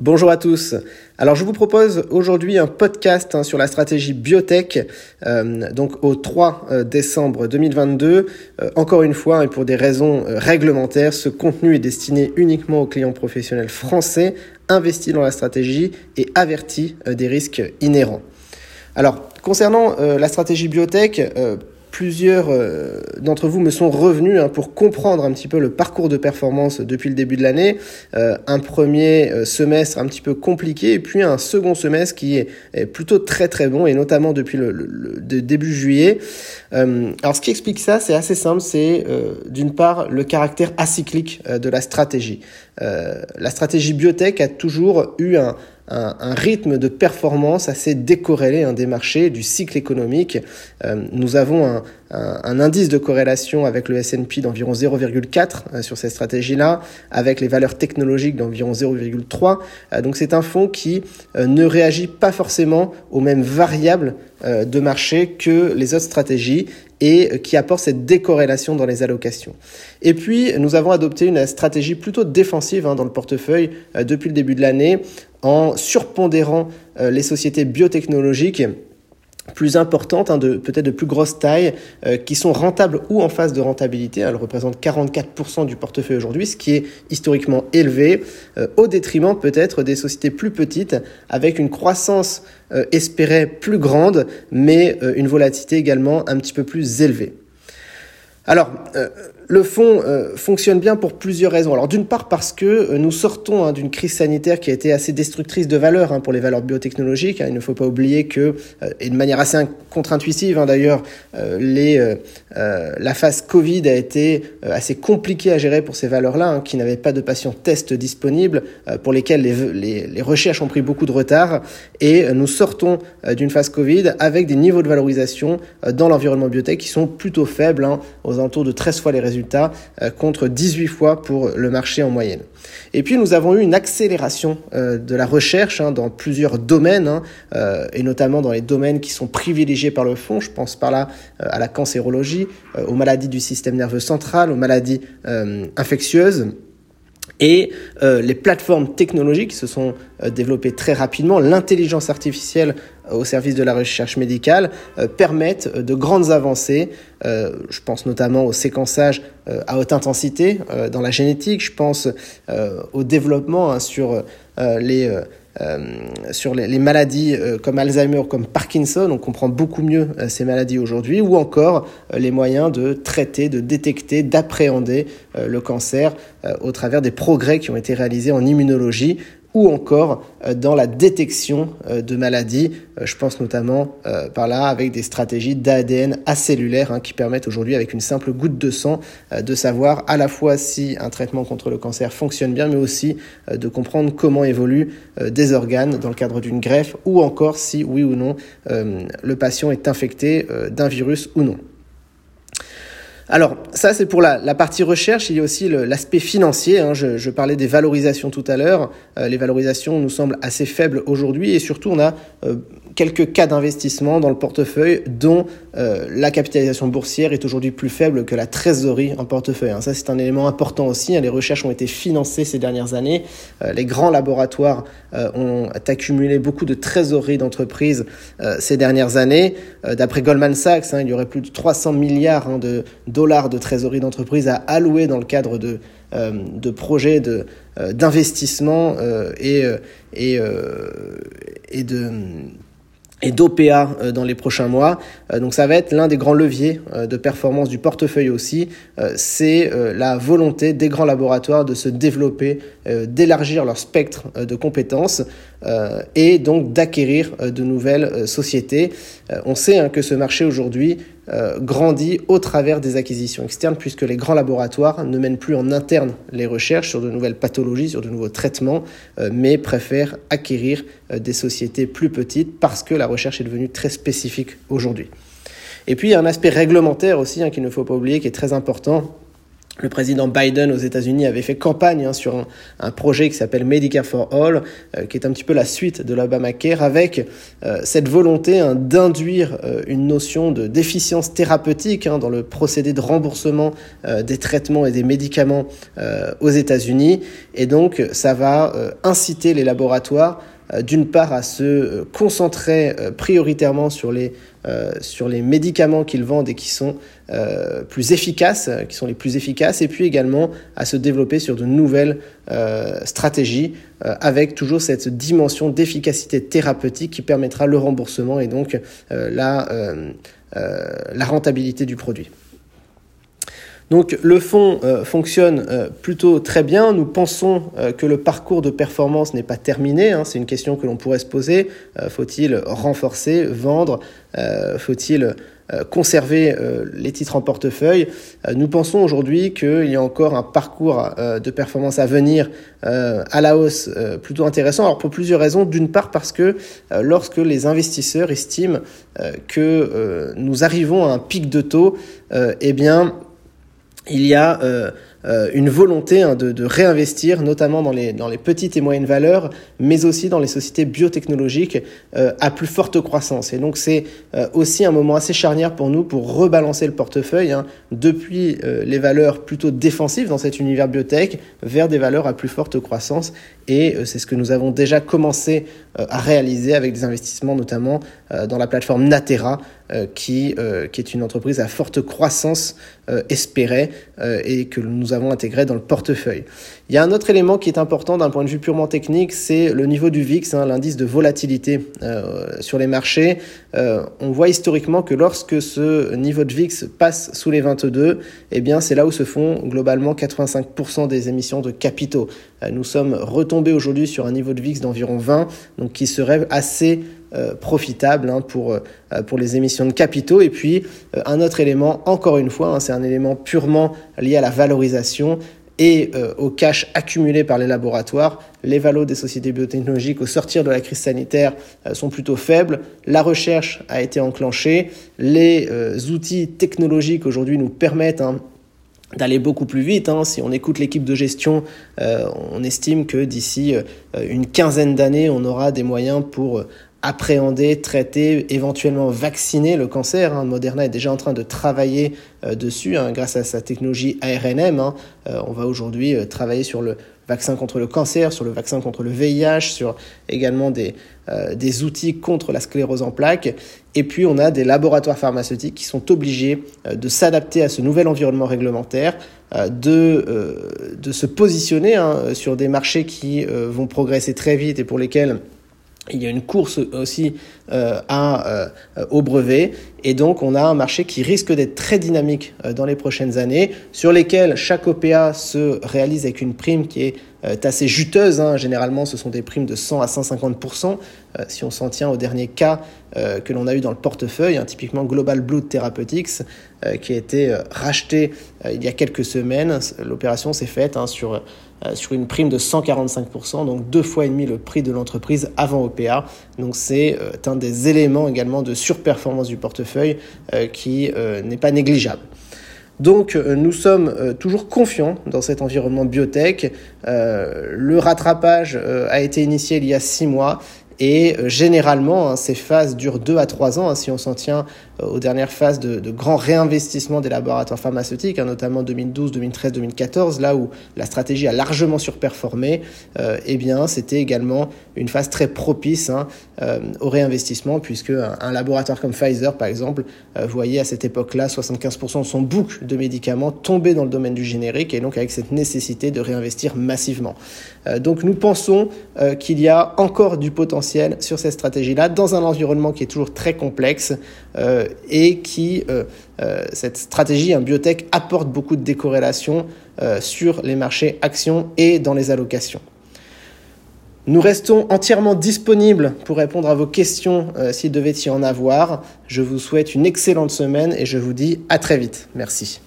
Bonjour à tous. Alors je vous propose aujourd'hui un podcast hein, sur la stratégie biotech, euh, donc au 3 euh, décembre 2022. Euh, encore une fois, et pour des raisons réglementaires, ce contenu est destiné uniquement aux clients professionnels français investis dans la stratégie et avertis des risques inhérents. Alors concernant la stratégie biotech, plusieurs euh, d'entre vous me sont revenus hein, pour comprendre un petit peu le parcours de performance depuis le début de l'année. Euh, un premier euh, semestre un petit peu compliqué et puis un second semestre qui est, plutôt très très bon et notamment depuis le, début juillet. alors ce qui explique ça, c'est assez simple, c'est d'une part le caractère acyclique de la stratégie. la stratégie biotech a toujours eu un, un, rythme de performance assez décorrélé hein, des marchés, du cycle économique. Euh, nous avons un, un, indice de corrélation avec le S&P d'environ 0,4 euh, sur cette stratégie-là, avec les valeurs technologiques d'environ 0,3. Euh, donc c'est un fonds qui ne réagit pas forcément aux mêmes variables de marché que les autres stratégies et qui apporte cette décorrélation dans les allocations. Et puis, nous avons adopté une stratégie plutôt défensive hein, dans le portefeuille depuis le début de l'année en surpondérant euh, les sociétés biotechnologiques plus importantes, hein, peut-être de plus grosse taille, euh, qui sont rentables ou en phase de rentabilité. Elles représentent 44% du portefeuille aujourd'hui, ce qui est historiquement élevé, euh, au détriment peut-être des sociétés plus petites, avec une croissance espérée plus grande, mais une volatilité également un petit peu plus élevée. Alors, le fonds euh, fonctionne bien pour plusieurs raisons. Alors d'une part parce que euh, nous sortons hein, d'une crise sanitaire qui a été assez destructrice de valeur hein, pour les valeurs biotechnologiques. Hein. Il ne faut pas oublier que, euh, et de manière assez contre-intuitive d'ailleurs, la phase Covid a été assez compliquée à gérer pour ces valeurs-là, qui n'avaient pas de patients tests disponibles, pour lesquels les, les, les, recherches ont pris beaucoup de retard. Et nous sortons d'une phase Covid avec des niveaux de valorisation dans l'environnement biotech qui sont plutôt faibles, aux alentours de 13 fois les résultats euh, contre 18 fois pour le marché en moyenne. Et puis nous avons eu une accélération euh, de la recherche hein, dans plusieurs domaines, hein, euh, et notamment dans les domaines qui sont privilégiés par le fonds. Je pense par là à la cancérologie, aux maladies du système nerveux central, aux maladies infectieuses. Et euh, les plateformes technologiques se sont euh, développées très rapidement. L'intelligence artificielle euh, au service de la recherche médicale permettent de grandes avancées. je pense notamment au séquençage à haute intensité dans la génétique. Je pense au développement hein, sur les euh, sur les, maladies euh, comme Alzheimer, comme Parkinson, on comprend beaucoup mieux euh, ces maladies aujourd'hui, ou encore les moyens de traiter, de détecter, d'appréhender le cancer au travers des progrès qui ont été réalisés en immunologie ou encore euh, dans la détection euh, de maladies. Euh, je pense notamment par là avec des stratégies d'ADN acellulaire hein, qui permettent aujourd'hui avec une simple goutte de sang de savoir à la fois si un traitement contre le cancer fonctionne bien, mais aussi de comprendre comment évoluent des organes dans le cadre d'une greffe ou encore si oui ou non le patient est infecté d'un virus ou non. Alors, ça, c'est pour la, partie recherche. Il y a aussi l'aspect financier. Hein. Je, parlais des valorisations tout à l'heure. Euh, les valorisations nous semblent assez faibles aujourd'hui et surtout, on a euh, quelques cas d'investissement dans le portefeuille dont euh, la capitalisation boursière est aujourd'hui plus faible que la trésorerie en portefeuille. Hein. Ça, c'est un élément important aussi. Hein. Les recherches ont été financées ces dernières années. Euh, les grands laboratoires euh, ont accumulé beaucoup de trésorerie d'entreprises ces dernières années. D'après Goldman Sachs, hein, il y aurait plus de 300 milliards de dollars de trésorerie d'entreprises à allouer dans le cadre de, de projets de, d'investissement et, et, et de et d'OPA euh, dans les prochains mois. Euh, donc ça va être l'un des grands leviers euh, de performance du portefeuille aussi. C'est la volonté des grands laboratoires de se développer, d'élargir leur spectre de compétences et donc d'acquérir de nouvelles sociétés. On sait hein, que ce marché aujourd'hui euh, grandit au travers des acquisitions externes, puisque les grands laboratoires ne mènent plus en interne les recherches sur de nouvelles pathologies, sur de nouveaux traitements, euh, mais préfèrent acquérir euh, des sociétés plus petites parce que la recherche est devenue très spécifique aujourd'hui. Et puis il y a un aspect réglementaire aussi hein, qu'il ne faut pas oublier, qui est très important le président Biden aux États-Unis avait fait campagne hein, sur un, projet qui s'appelle Medicare for All, euh, qui est un petit peu la suite de l'Obamacare, avec euh, cette volonté hein, d'induire euh, une notion de déficience thérapeutique hein, dans le procédé de remboursement des traitements et des médicaments aux États-Unis. Et donc, ça va inciter les laboratoires d'une part à se euh, concentrer euh, prioritairement sur les, médicaments qu'ils vendent et qui sont plus efficaces, les plus efficaces, et puis également à se développer sur de nouvelles stratégies avec toujours cette dimension d'efficacité thérapeutique qui permettra le remboursement et donc la rentabilité du produit. Donc le fonds euh, fonctionne euh, plutôt très bien. Nous pensons euh, que le parcours de performance n'est pas terminé. Hein. C'est une question que l'on pourrait se poser. Faut-il renforcer, vendre? Faut-il conserver les titres en portefeuille? Nous pensons aujourd'hui qu'il y a encore un parcours de performance à venir à la hausse plutôt intéressant. Alors pour plusieurs raisons. D'une part parce que lorsque les investisseurs estiment que nous arrivons à un pic de taux, eh bien il y a euh, euh, une volonté hein, de, de, réinvestir, notamment dans les, dans les petites et moyennes valeurs, mais aussi dans les sociétés biotechnologiques euh, à plus forte croissance. Et donc c'est aussi un moment assez charnière pour nous pour rebalancer le portefeuille hein, depuis les valeurs plutôt défensives dans cet univers biotech vers des valeurs à plus forte croissance. Et c'est ce que nous avons déjà commencé à réaliser avec des investissements notamment dans la plateforme Natera, qui, qui est une entreprise à forte croissance espérée et que nous avons intégré dans le portefeuille. Il y a un autre élément qui est important d'un point de vue purement technique, c'est le niveau du VIX, hein, l'indice de volatilité euh, sur les marchés. Euh, on voit historiquement que lorsque ce niveau de VIX passe sous les 22, eh bien c'est là où se font globalement 85% des émissions de capitaux. Euh, nous sommes retombés aujourd'hui sur un niveau de VIX d'environ 20, donc qui serait assez profitable hein, pour, pour les émissions de capitaux. Et puis, un autre élément, encore une fois, hein, c'est un élément purement lié à la valorisation et euh, au cash accumulé par les laboratoires, les valos des sociétés biotechnologiques au sortir de la crise sanitaire euh, sont plutôt faibles. La recherche a été enclenchée. Les euh, outils technologiques aujourd'hui nous permettent hein, d'aller beaucoup plus vite. Si on écoute l'équipe de gestion, on estime que d'ici une quinzaine d'années, on aura des moyens pour appréhender, traiter, éventuellement vacciner le cancer. Hein. Moderna est déjà en train de travailler euh, dessus hein, grâce à sa technologie ARNM. Hein. Euh, on va aujourd'hui euh, travailler sur le vaccin contre le cancer, sur le vaccin contre le VIH, sur également des, des outils contre la sclérose en plaques. Et puis on a des laboratoires pharmaceutiques qui sont obligés de s'adapter à ce nouvel environnement réglementaire, de, de se positionner sur des marchés qui vont progresser très vite et pour lesquels il y a une course aussi euh, à, euh, au brevet et donc on a un marché qui risque d'être très dynamique euh, dans les prochaines années sur lesquels chaque OPA se réalise avec une prime qui est assez juteuse. Hein. Généralement ce sont des primes de 100 à 150%. si on s'en tient au dernier cas que l'on a eu dans le portefeuille, hein, typiquement Global Blood Therapeutics qui a été racheté il y a quelques semaines. L'opération s'est faite hein, sur euh, sur une prime de 145%, donc deux fois et demi le prix de l'entreprise avant OPA. Donc c'est euh, un des éléments également de surperformance du portefeuille euh, qui n'est pas négligeable. Donc nous sommes toujours confiants dans cet environnement biotech. le rattrapage a été initié il y a six mois et généralement, hein, ces phases durent deux à trois ans. Hein, si on s'en tient euh, aux dernières phases de, de grands réinvestissements des laboratoires pharmaceutiques, hein, notamment 2012, 2013, 2014, là où la stratégie a largement surperformé, euh, eh bien, c'était également une phase très propice hein, euh, au réinvestissement, puisque un, laboratoire comme Pfizer, par exemple, euh, voyait à cette époque-là 75% de son book de médicaments tomber dans le domaine du générique, et donc avec cette nécessité de réinvestir massivement. donc, nous pensons qu'il y a encore du potentiel sur cette stratégie-là, dans un environnement qui est toujours très complexe. Euh, et qui, euh, euh, cette stratégie, un biotech, apporte beaucoup de décorrélation sur les marchés actions et dans les allocations. Nous restons entièrement disponibles pour répondre à vos questions s'il devait y en avoir. Je vous souhaite une excellente semaine et je vous dis à très vite. Merci.